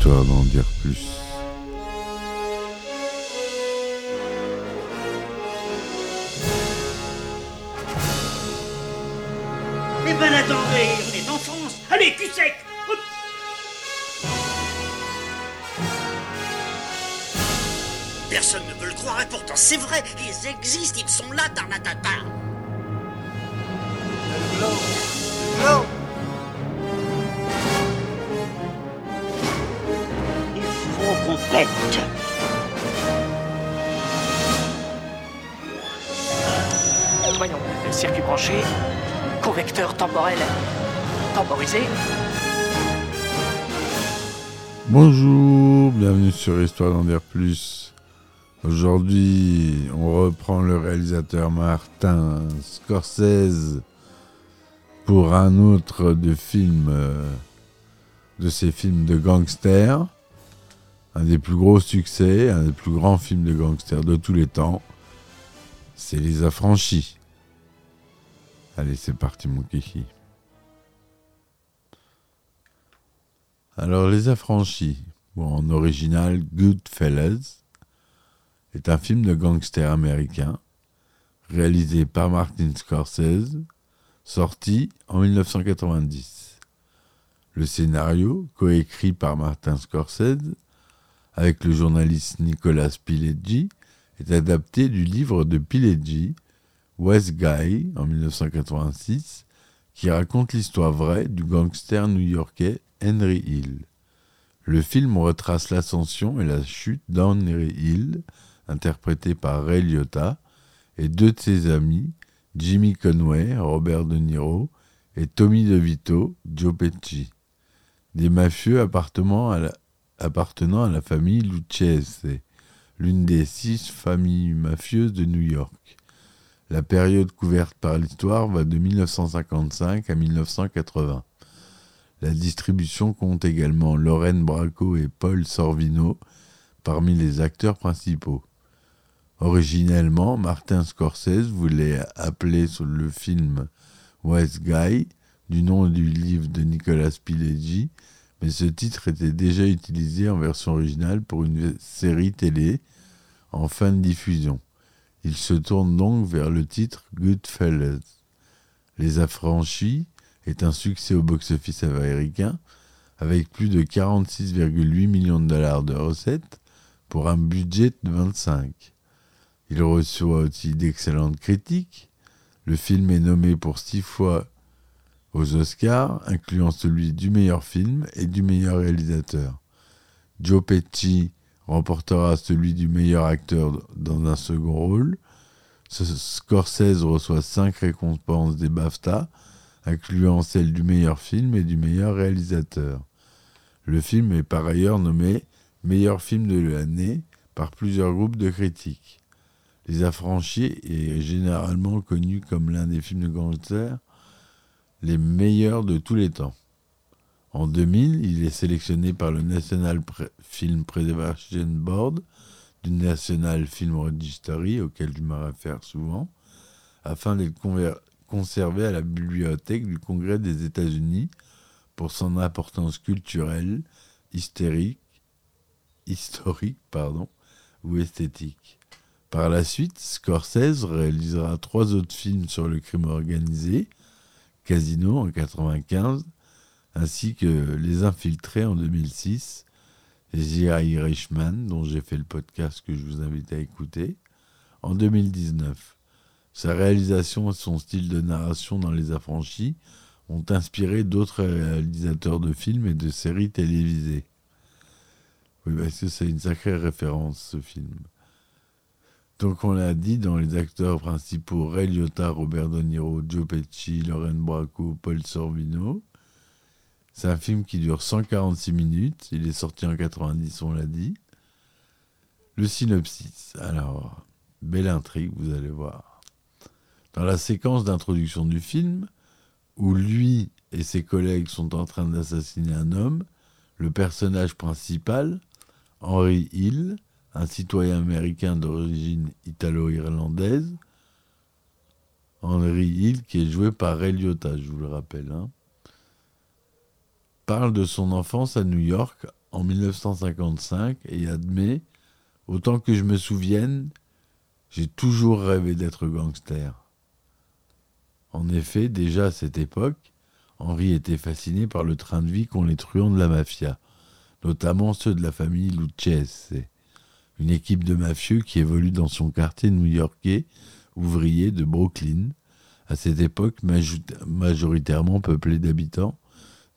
histoire d'en dire plus. Eh ben attendez, on est en France Allez, cul sec. Personne ne veut le croire et pourtant c'est vrai, ils existent, ils sont là, Tarnatata convecteur temporel temporisé. Bonjour, bienvenue sur Histoire d'en dire plus. Aujourd'hui, on reprend le réalisateur Martin Scorsese pour un autre de euh, de ses films de gangsters. Un des plus gros succès, un des plus grands films de gangsters de tous les temps. C'est Les Affranchis. Allez, c'est parti, mon. Alors, Les Affranchis, ou en original Goodfellas, est un film de gangster américain réalisé par Martin Scorsese, sorti en 1990. Le scénario, coécrit par Martin Scorsese avec le journaliste Nicolas Pileggi, est adapté du livre de Pileggi, West Guy, en 1986, qui raconte l'histoire vraie du gangster new-yorkais Henry Hill. Le film retrace l'ascension et la chute d'Henry Hill, interprété par Ray Liotta, et deux de ses amis, Jimmy Conway, Robert De Niro, et Tommy DeVito, Joe Pesci, des mafieux appartenant à la, appartenant à la famille Lucchese, l'une des six familles mafieuses de New York. La période couverte par l'histoire va de 1955 à 1980. La distribution compte également Lorraine Bracco et Paul Sorvino parmi les acteurs principaux. Originellement, Martin Scorsese voulait appeler le film West Guy du nom du livre de Nicolas Pileggi, mais ce titre était déjà utilisé en version originale pour une série télé en fin de diffusion. Il se tourne donc vers le titre Goodfellas. Les Affranchis est un succès au box-office américain avec plus de 46,8 millions de dollars de recettes pour un budget de 25. Il reçoit aussi d'excellentes critiques. Le film est nommé pour six fois aux Oscars, incluant celui du meilleur film et du meilleur réalisateur. Joe Pesci remportera celui du meilleur acteur dans un second rôle. Scorsese reçoit cinq récompenses des BAFTA, incluant celle du meilleur film et du meilleur réalisateur. Le film est par ailleurs nommé meilleur film de l'année par plusieurs groupes de critiques. Les Affranchis est généralement connu comme l'un des films de gangsters les meilleurs de tous les temps. En 2000, il est sélectionné par le National Film Preservation Board du National Film Registry, auquel je me réfère souvent, afin d'être conservé à la bibliothèque du Congrès des États-Unis pour son importance culturelle, hystérique, historique pardon, ou esthétique. Par la suite, Scorsese réalisera trois autres films sur le crime organisé, Casino en 1995, ainsi que Les Infiltrés en 2006, et The Irishman, dont j'ai fait le podcast que je vous invite à écouter, en 2019. Sa réalisation et son style de narration dans Les Affranchis ont inspiré d'autres réalisateurs de films et de séries télévisées. Oui, parce que c'est une sacrée référence, ce film. Donc on l'a dit, dans les acteurs principaux, Ray Liotta, Robert De Niro, Joe Pesci, Lorraine Bracco, Paul Sorvino. C'est un film qui dure 146 minutes. Il est sorti en 90, on l'a dit. Le synopsis. Alors, belle intrigue, vous allez voir. Dans la séquence d'introduction du film, où lui et ses collègues sont en train d'assassiner un homme, le personnage principal, Henry Hill, un citoyen américain d'origine italo-irlandaise, Henry Hill, qui est joué par Ray je vous le rappelle, hein, parle de son enfance à New York en 1955 et admet Autant que je me souvienne, j'ai toujours rêvé d'être gangster. En effet, déjà à cette époque, Henri était fasciné par le train de vie qu'ont les truands de la mafia, notamment ceux de la famille Lucchese, une équipe de mafieux qui évolue dans son quartier new-yorkais ouvrier de Brooklyn, à cette époque majoritairement peuplé d'habitants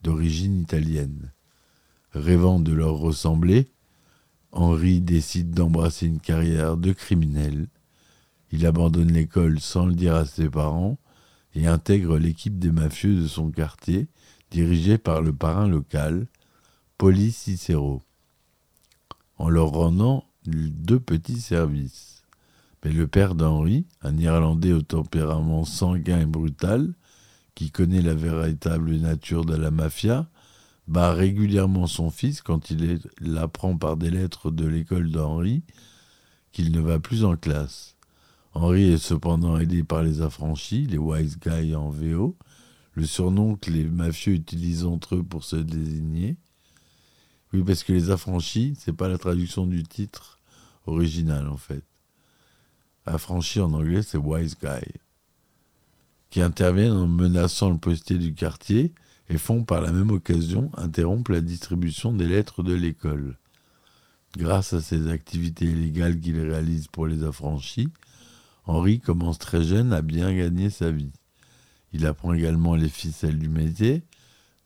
d'origine italienne. Rêvant de leur ressembler, Henri décide d'embrasser une carrière de criminel. Il abandonne l'école sans le dire à ses parents et intègre l'équipe des mafieux de son quartier, dirigée par le parrain local, Poli Cicero, en leur rendant deux petits services. Mais le père d'Henri, un Irlandais au tempérament sanguin et brutal, qui connaît la véritable nature de la mafia, bat régulièrement son fils quand il l'apprend par des lettres de l'école d'Henri qu'il ne va plus en classe. Henri est cependant aidé par les affranchis, les wise guys en VO, le surnom que les mafieux utilisent entre eux pour se désigner. Oui, parce que les affranchis, c'est pas la traduction du titre original en fait. Affranchi en anglais, c'est wise guy, qui interviennent en menaçant le postier du quartier et font par la même occasion interrompre la distribution des lettres de l'école. Grâce à ces activités illégales qu'il réalise pour les affranchis, Henri commence très jeune à bien gagner sa vie. Il apprend également les ficelles du métier,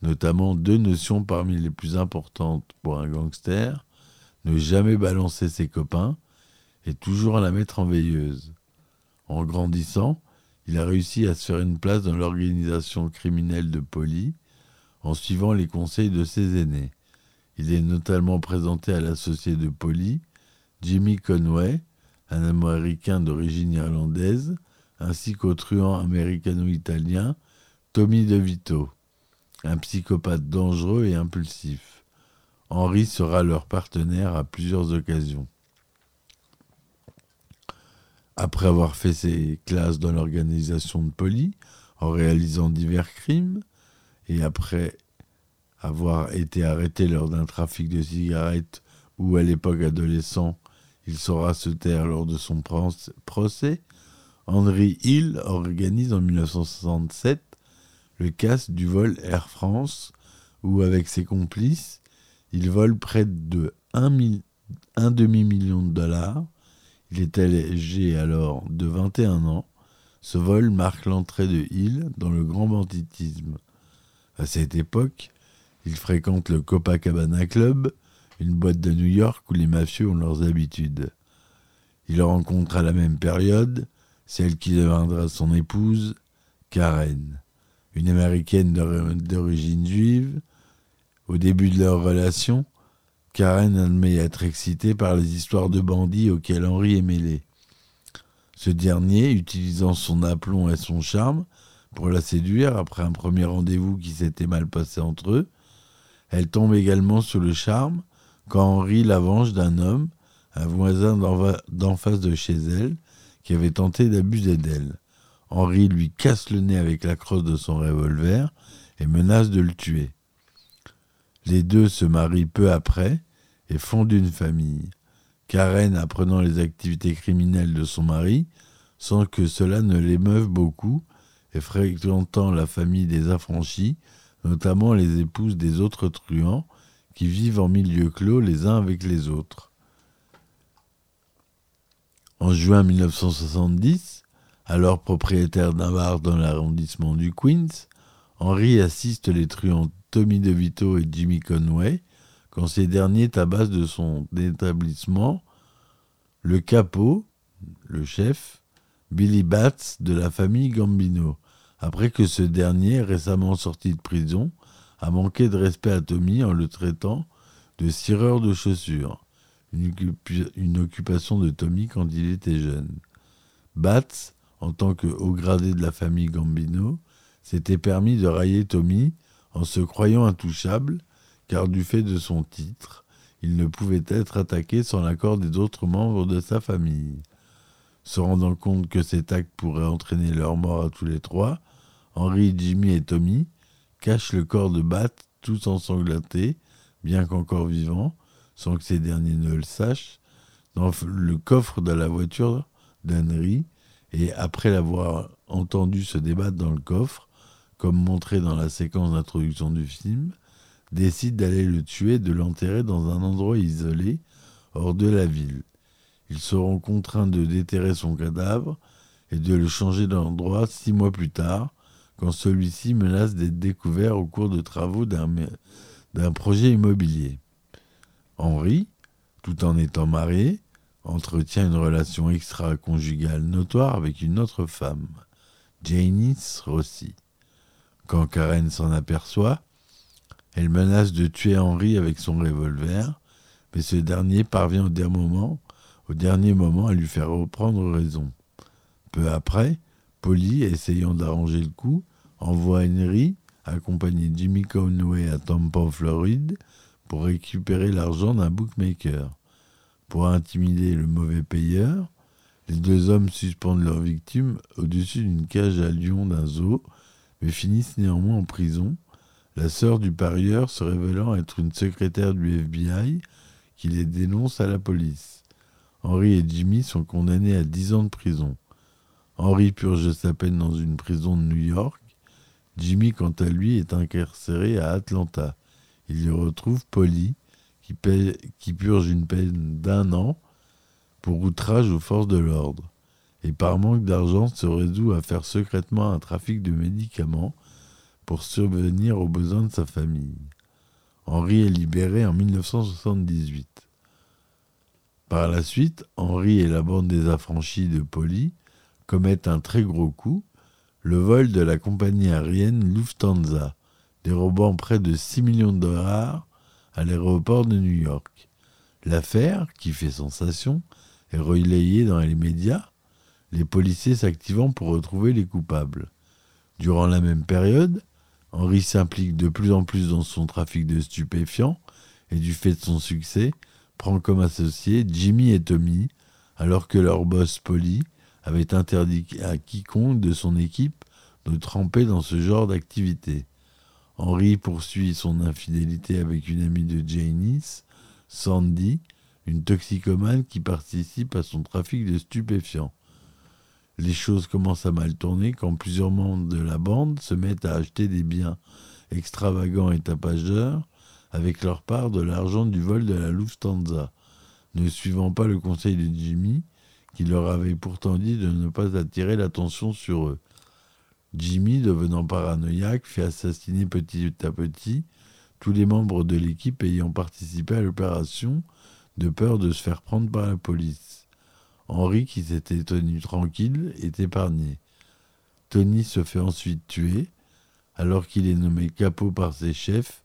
notamment deux notions parmi les plus importantes pour un gangster, ne jamais balancer ses copains et toujours la mettre en veilleuse. En grandissant, il a réussi à se faire une place dans l'organisation criminelle de Poli en suivant les conseils de ses aînés. Il est notamment présenté à l'associé de Polly, Jimmy Conway, un Américain d'origine irlandaise, ainsi qu'au truand américano-italien Tommy DeVito, un psychopathe dangereux et impulsif. Henri sera leur partenaire à plusieurs occasions. Après avoir fait ses classes dans l'organisation de Polly, en réalisant divers crimes, et après avoir été arrêté lors d'un trafic de cigarettes ou à l'époque adolescent, il saura se taire lors de son procès, Henry Hill organise en 1967 le casse du vol Air France où, avec ses complices, il vole près de un demi-million de dollars. Il est âgé alors de 21 ans. Ce vol marque l'entrée de Hill dans le grand banditisme. À cette époque, il fréquente le Copacabana Club, une boîte de New York où les mafieux ont leurs habitudes. Il rencontre à la même période celle qui deviendra son épouse, Karen, une américaine d'origine juive. Au début de leur relation, Karen admet être excitée par les histoires de bandits auxquelles Henri est mêlé. Ce dernier, utilisant son aplomb et son charme, pour la séduire après un premier rendez-vous qui s'était mal passé entre eux. Elle tombe également sous le charme quand Henri la venge d'un homme, un voisin d'en face de chez elle, qui avait tenté d'abuser d'elle. Henri lui casse le nez avec la crosse de son revolver et menace de le tuer. Les deux se marient peu après et fondent une famille. Karen, apprenant les activités criminelles de son mari, sans que cela ne l'émeuve beaucoup, et fréquentant la famille des affranchis, notamment les épouses des autres truands, qui vivent en milieu clos les uns avec les autres. En juin 1970, alors propriétaire d'un bar dans l'arrondissement du Queens, Henry assiste les truands Tommy DeVito et Jimmy Conway quand ces derniers tabassent de son établissement le capot, le chef, Billy Batts de la famille Gambino, après que ce dernier, récemment sorti de prison, a manqué de respect à Tommy en le traitant de cireur de chaussures, une, occupation de Tommy quand il était jeune. Batts, en tant que haut gradé de la famille Gambino, s'était permis de railler Tommy en se croyant intouchable, car du fait de son titre, il ne pouvait être attaqué sans l'accord des autres membres de sa famille. Se rendant compte que cet acte pourrait entraîner leur mort à tous les trois, Henry, Jimmy et Tommy cachent le corps de Bat, tous ensanglantés, bien qu'encore vivant, sans que ces derniers ne le sachent, dans le coffre de la voiture d'Henry, et après l'avoir entendu se débattre dans le coffre, comme montré dans la séquence d'introduction du film, décide d'aller le tuer et de l'enterrer dans un endroit isolé, hors de la ville. Ils seront contraints de déterrer son cadavre et de le changer d'endroit six mois plus tard, quand celui-ci menace d'être découvert au cours de travaux d'un projet immobilier. Henri, tout en étant marié, entretient une relation extra-conjugale notoire avec une autre femme, Janice Rossi. Quand Karen s'en aperçoit, elle menace de tuer Henri avec son revolver, mais ce dernier parvient au dernier moment, au dernier moment à lui faire reprendre raison. Peu après, Polly, essayant d'arranger le coup, envoie Henry, accompagné Jimmy Conway à Tampa, Floride, pour récupérer l'argent d'un bookmaker. Pour intimider le mauvais payeur, les deux hommes suspendent leur victime au-dessus d'une cage à lion d'un zoo, mais finissent néanmoins en prison, la sœur du parieur se révélant être une secrétaire du FBI qui les dénonce à la police. Henry et Jimmy sont condamnés à 10 ans de prison. Henry purge sa peine dans une prison de New York. Jimmy, quant à lui, est incarcéré à Atlanta. Il y retrouve Polly, qui, qui purge une peine d'un an pour outrage aux forces de l'ordre. Et par manque d'argent, se résout à faire secrètement un trafic de médicaments pour survenir aux besoins de sa famille. Henry est libéré en 1978. Par la suite, Henry et la bande des affranchis de Polly commettent un très gros coup, le vol de la compagnie aérienne Lufthansa, dérobant près de 6 millions de dollars à l'aéroport de New York. L'affaire, qui fait sensation, est relayée dans les médias, les policiers s'activant pour retrouver les coupables. Durant la même période, Henry s'implique de plus en plus dans son trafic de stupéfiants et du fait de son succès, prend comme associés Jimmy et Tommy, alors que leur boss Polly avait interdit à quiconque de son équipe de tremper dans ce genre d'activité. Henry poursuit son infidélité avec une amie de Janice, Sandy, une toxicomane qui participe à son trafic de stupéfiants. Les choses commencent à mal tourner quand plusieurs membres de la bande se mettent à acheter des biens extravagants et tapageurs avec leur part de l'argent du vol de la Lufthansa. Ne suivant pas le conseil de Jimmy, qui leur avait pourtant dit de ne pas attirer l'attention sur eux. Jimmy, devenant paranoïaque, fait assassiner petit à petit tous les membres de l'équipe ayant participé à l'opération, de peur de se faire prendre par la police. Henri, qui s'était tenu tranquille, est épargné. Tony se fait ensuite tuer. Alors qu'il est nommé capot par ses chefs,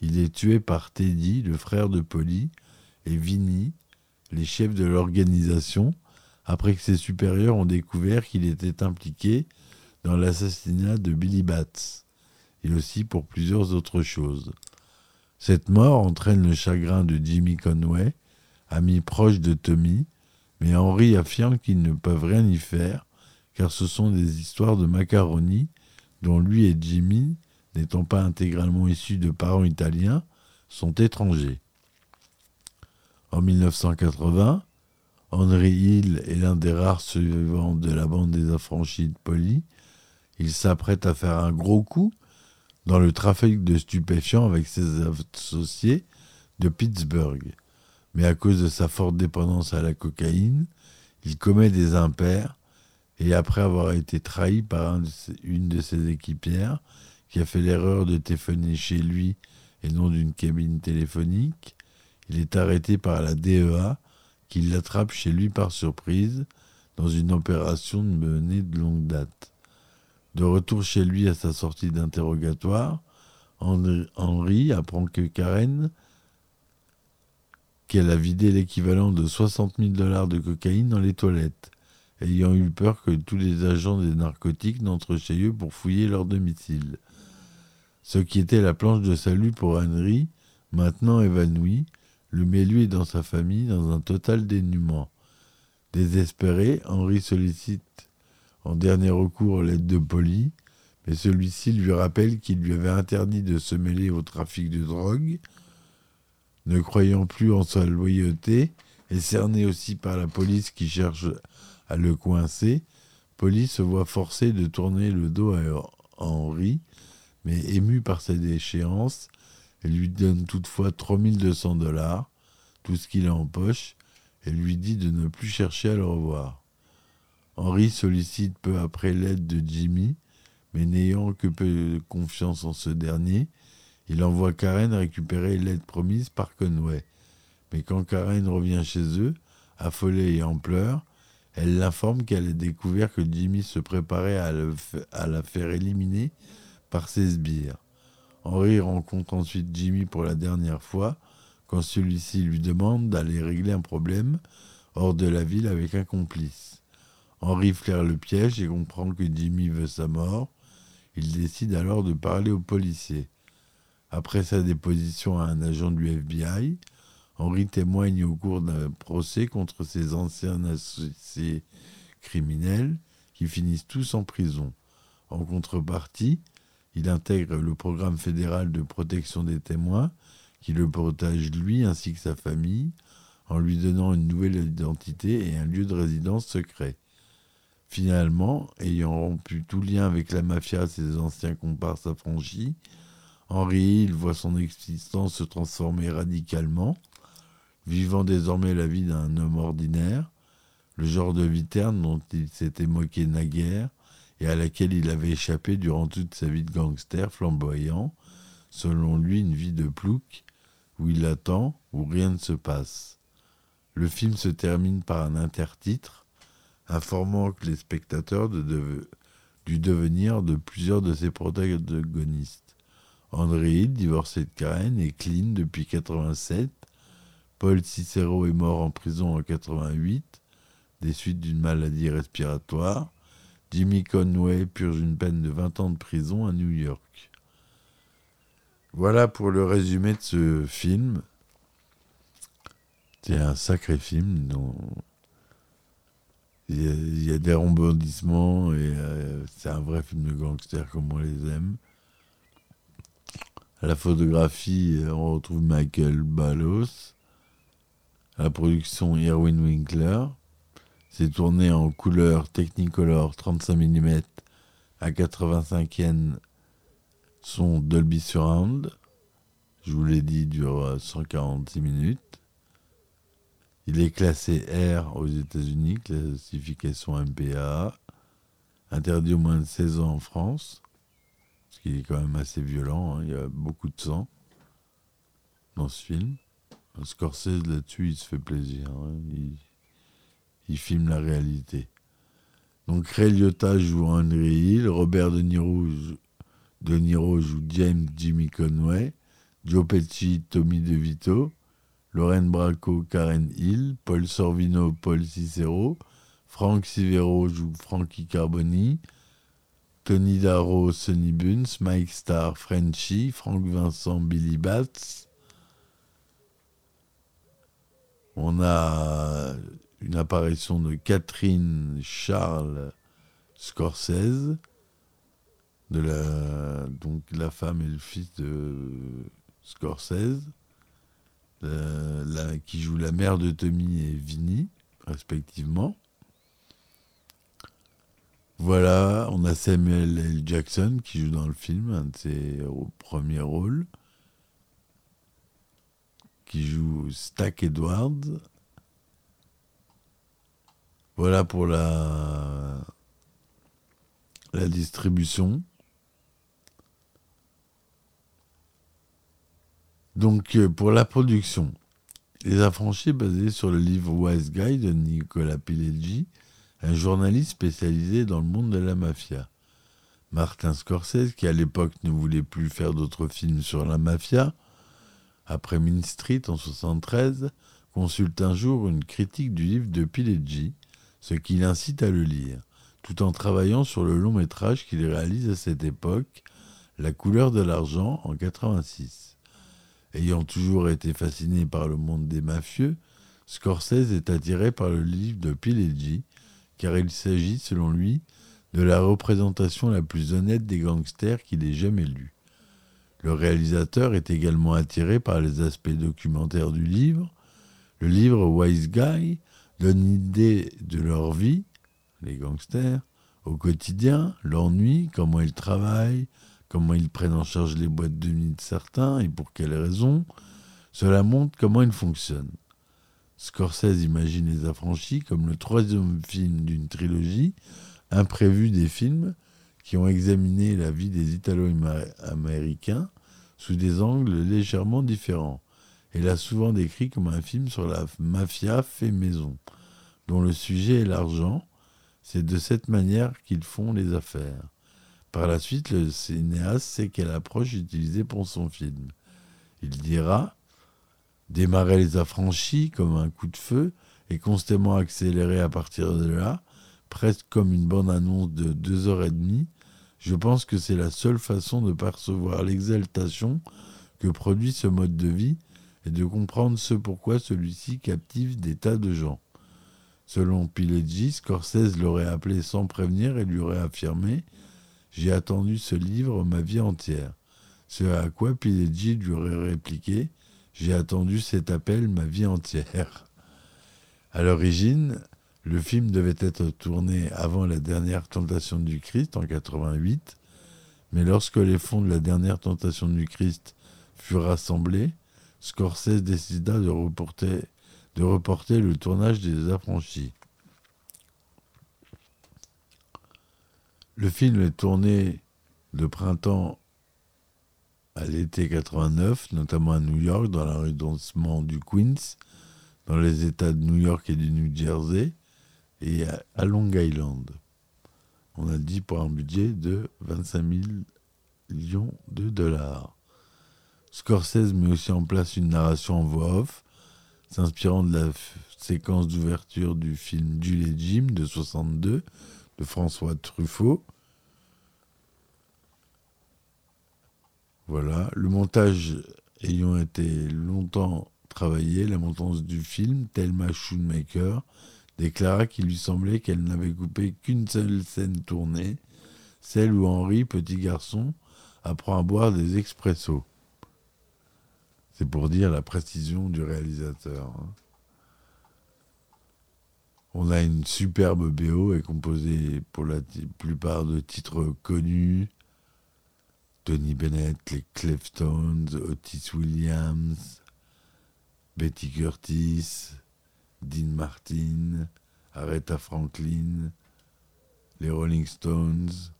il est tué par Teddy, le frère de Polly, et Vinny, les chefs de l'organisation, après que ses supérieurs ont découvert qu'il était impliqué dans l'assassinat de Billy Batts, et aussi pour plusieurs autres choses. Cette mort entraîne le chagrin de Jimmy Conway, ami proche de Tommy, mais Henry affirme qu'ils ne peuvent rien y faire, car ce sont des histoires de macaroni dont lui et Jimmy, n'étant pas intégralement issus de parents italiens, sont étrangers. En 1980, Henry Hill est l'un des rares survivants de la bande des affranchis de Polly. Il s'apprête à faire un gros coup dans le trafic de stupéfiants avec ses associés de Pittsburgh. Mais à cause de sa forte dépendance à la cocaïne, il commet des impairs et après avoir été trahi par une de ses équipières, qui a fait l'erreur de téléphoner chez lui et non d'une cabine téléphonique, il est arrêté par la DEA qui l'attrape chez lui par surprise dans une opération menée de longue date. De retour chez lui à sa sortie d'interrogatoire, Henri apprend que Karen, qu'elle a vidé l'équivalent de 60 000 dollars de cocaïne dans les toilettes, ayant eu peur que tous les agents des narcotiques n'entrent chez eux pour fouiller leur domicile. Ce qui était la planche de salut pour Henry, maintenant évanoui, le met lui et dans sa famille dans un total dénuement. Désespéré, Henri sollicite en dernier recours l'aide de Polly, mais celui-ci lui rappelle qu'il lui avait interdit de se mêler au trafic de drogue. Ne croyant plus en sa loyauté, et cerné aussi par la police qui cherche à le coincer, Polly se voit forcé de tourner le dos à Henri, mais ému par sa déchéance, elle lui donne toutefois 3200 dollars, tout ce qu'il a en poche, et lui dit de ne plus chercher à le revoir. Henri sollicite peu après l'aide de Jimmy, mais n'ayant que peu de confiance en ce dernier, il envoie Karen récupérer l'aide promise par Conway. Mais quand Karen revient chez eux, affolée et en pleurs, elle l'informe qu'elle a découvert que Jimmy se préparait à, à la faire éliminer par ses sbires. Henri rencontre ensuite Jimmy pour la dernière fois, quand celui-ci lui demande d'aller régler un problème hors de la ville avec un complice. Henri flaire le piège et comprend que Jimmy veut sa mort. Il décide alors de parler au policier. Après sa déposition à un agent du FBI, Henri témoigne au cours d'un procès contre ses anciens associés criminels qui finissent tous en prison. En contrepartie, il intègre le programme fédéral de protection des témoins qui le protège lui ainsi que sa famille en lui donnant une nouvelle identité et un lieu de résidence secret. Finalement, ayant rompu tout lien avec la mafia ses anciens comparses affranchis, Henri Hill voit son existence se transformer radicalement, vivant désormais la vie d'un homme ordinaire, le genre de vie terne dont il s'était moqué naguère et à laquelle il avait échappé durant toute sa vie de gangster flamboyant, selon lui une vie de plouc, où il attend, où rien ne se passe. Le film se termine par un intertitre informant les spectateurs du devenir de plusieurs de ses protagonistes. André divorcé de Karen, est clean depuis 87. Paul Cicero est mort en prison en 88 des suites d'une maladie respiratoire. Jimmy Conway purge une peine de 20 ans de prison à New York. Voilà pour le résumé de ce film. C'est un sacré film dont il y, a, des rebondissements et euh, c'est un vrai film de gangster comme on les aime. À la photographie, on retrouve Michael Ballos. À la production, Irwin Winkler. C'est tourné en couleur Technicolor 35 mm à 85e son Dolby Surround. Je vous l'ai dit, dure 146 minutes. Il est classé R aux États-Unis, classification MPA, interdit au moins de 16 ans en France, ce qui est quand même assez violent, hein. il y a beaucoup de sang dans ce film. Scorsese là-dessus, il se fait plaisir, hein. il, filme la réalité. Donc Ray Liotta joue Henry Hill, Robert De Niro, De Niro joue James Jimmy Conway, Joe Pesci, Tommy DeVito, Lorraine Bracco, Karen Hill, Paul Sorvino, Paul Cicero, Frank Sivero joue Frankie Carboni, Tony Darrow, Sonny Bunce, Mike Starr, Frenchy, Frank Vincent, Billy Batts. On a une apparition de Catherine Charles Scorsese, de la, donc la femme et le fils de Scorsese. Euh, qui joue la mère de Tommy et Vinny, respectivement. Voilà, on a Samuel L. Jackson qui joue dans le film, un de ses premiers rôles, qui joue Stack Edwards. Voilà pour la, la distribution. Donc, euh, pour la production, Les Affranchis, basé sur le livre Wise Guy de Nicolas Pileggi, un journaliste spécialisé dans le monde de la mafia. Martin Scorsese, qui à l'époque ne voulait plus faire d'autres films sur la mafia, après Main Street en 1973, consulte un jour une critique du livre de Pileggi, ce qui l'incite à le lire, tout en travaillant sur le long métrage qu'il réalise à cette époque, La couleur de l'argent en 86. Ayant toujours été fasciné par le monde des mafieux, Scorsese est attiré par le livre de Pileggi, car il s'agit, selon lui, de la représentation la plus honnête des gangsters qu'il ait jamais lu. Le réalisateur est également attiré par les aspects documentaires du livre. Le livre Wise Guy donne une idée de leur vie, les gangsters, au quotidien, l'ennui, comment ils travaillent, comment ils prennent en charge les boîtes de nuit de certains et pour quelles raisons. Cela montre comment ils fonctionnent. Scorsese imagine Les Affranchis comme le troisième film d'une trilogie imprévue des films qui ont examiné la vie des Italo-Américains sous des angles légèrement différents et l'a souvent décrit comme un film sur la mafia fait maison, dont le sujet est l'argent. C'est de cette manière qu'ils font les affaires. Par la suite, le cinéaste sait quelle approche utiliser pour son film. Il dira démarrer les affranchis comme un coup de feu et constamment accélérer à partir de là, presque comme une bande-annonce de deux heures et demie, je pense que c'est la seule façon de percevoir l'exaltation que produit ce mode de vie et de comprendre ce pourquoi celui-ci captive des tas de gens. Selon Pileggi, Scorsese l'aurait appelé sans prévenir et lui aurait affirmé J'ai attendu ce livre ma vie entière. Ce à quoi Pileggi lui aurait répliqué J'ai attendu cet appel ma vie entière. À l'origine, le film devait être tourné avant la dernière tentation du Christ en 88, mais lorsque les fonds de la dernière tentation du Christ furent rassemblés, Scorsese décida de reporter, le tournage des Affranchis. Le film est tourné de printemps à l'été 89, notamment à New York, dans l'arrondissement du Queens, dans les États de New York et du New Jersey, et à Long Island. On a dit pour un budget de 25 millions de dollars. Scorsese met aussi en place une narration en voix off, s'inspirant de la séquence d'ouverture du film Jules et Jim de 62 de François Truffaut. Voilà, le montage ayant été longtemps travaillé, la montance du film, Thelma Schoonmaker, déclara qu'il lui semblait qu'elle n'avait coupé qu'une seule scène tournée, celle où Henri, petit garçon, apprend à boire des expressos. C'est pour dire la précision du réalisateur. Hein. On a une superbe BO et composée pour la plupart de titres connus. Tony Bennett, les Cleftones, Otis Williams, Betty Curtis, Dean Martin, Aretha Franklin, les Rolling Stones,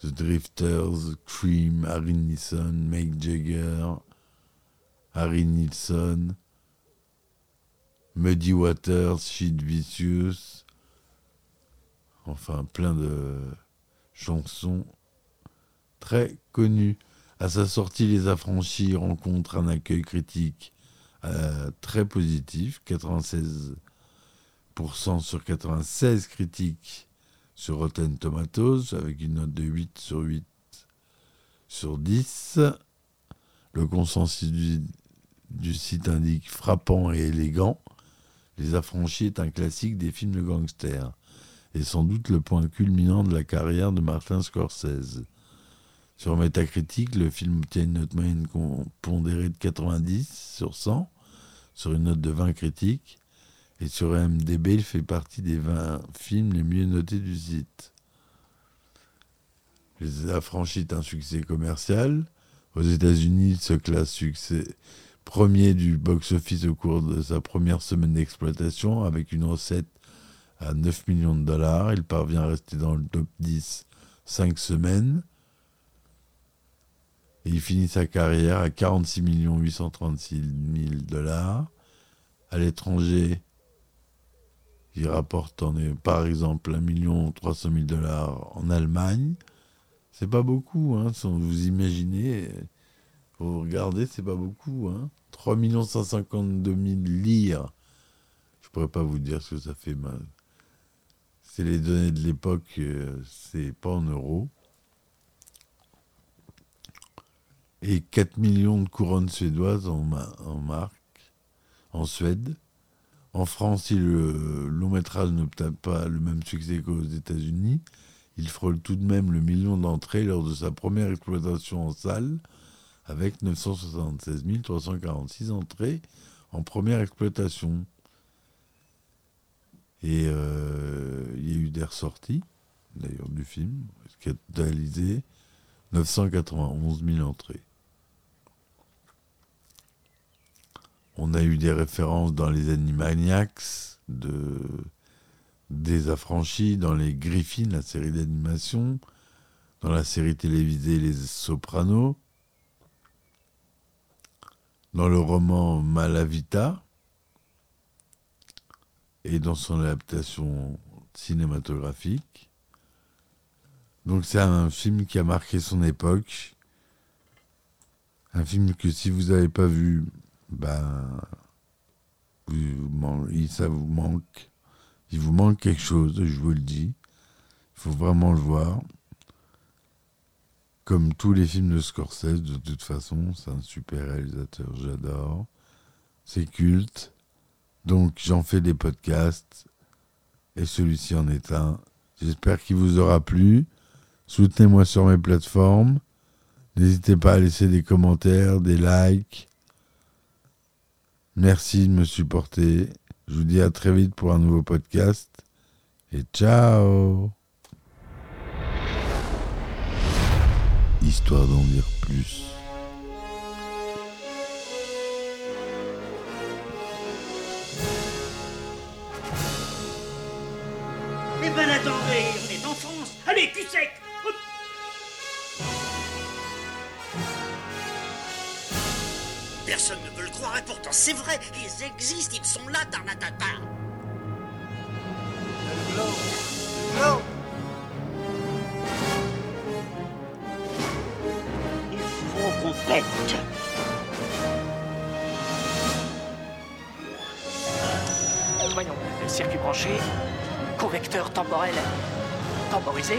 The Drifters, Cream, Harry Nilsson, Mick Jagger, Harry Nilsson, Muddy Waters, Shit Vicious, enfin plein de chansons très connues. À sa sortie, Les Affranchis rencontrent un accueil critique euh, très positif, 96% sur 96 critiques sur Rotten Tomatoes, avec une note de 8 sur 8 sur 10. Le consensus du, site indique frappant et élégant. Les Affranchis est un classique des films de gangsters et sans doute le point culminant de la carrière de Martin Scorsese. Sur Metacritic, le film obtient une note moyenne pondérée de 90 sur 100 sur une note de 20 critiques. Et sur MDB, il fait partie des 20 films les mieux notés du site. Les Affranchis un succès commercial. Aux États-Unis, il se classe succès premier du box-office au cours de sa première semaine d'exploitation avec une recette à 9 millions de dollars. Il parvient à rester dans le top 10 5 semaines. Et il finit sa carrière à 46 836 000 dollars. À l'étranger, il rapporte par exemple 1 300 000 dollars en Allemagne. C'est pas beaucoup, hein, vous imaginez, vous regardez, c'est pas beaucoup. Hein. 3 152 000 lire. Je pourrais pas vous dire ce que ça fait mal. C'est les données de l'époque, euh, c'est pas en euros. Et 4 millions de couronnes suédoises en, en marque en Suède. En France, si le long métrage n'obtient pas le même succès qu'aux États-Unis, il frôle tout de même le million d'entrées lors de sa première exploitation en salle, avec 976 346 entrées en première exploitation. Et euh, il y a eu des ressorties, d'ailleurs, du film, qui a totalisé 991 000 entrées. On a eu des références dans les Animaniacs, de, des Affranchis, dans les Griffins, la série d'animation, dans la série télévisée Les Sopranos, dans le roman Malavita et dans son adaptation cinématographique. Donc c'est un film qui a marqué son époque. Un film que si vous n'avez pas vu, ben, ça vous manque. Il vous manque quelque chose, je vous le dis. Il faut vraiment le voir. Comme tous les films de Scorsese, de toute façon, c'est un super réalisateur, j'adore. C'est culte. Donc j'en fais des podcasts. Et celui-ci en est un. J'espère qu'il vous aura plu. Soutenez-moi sur mes plateformes. N'hésitez pas à laisser des commentaires, des likes. Merci de me supporter. Je vous dis à très vite pour un nouveau podcast. Et ciao Histoire d'en dire plus. Personne ne veut le croire et pourtant c'est vrai, ils existent, ils sont là, Tarnatata. Il faut qu'on pète. Voyons, circuit branché, convecteur temporel temporisé,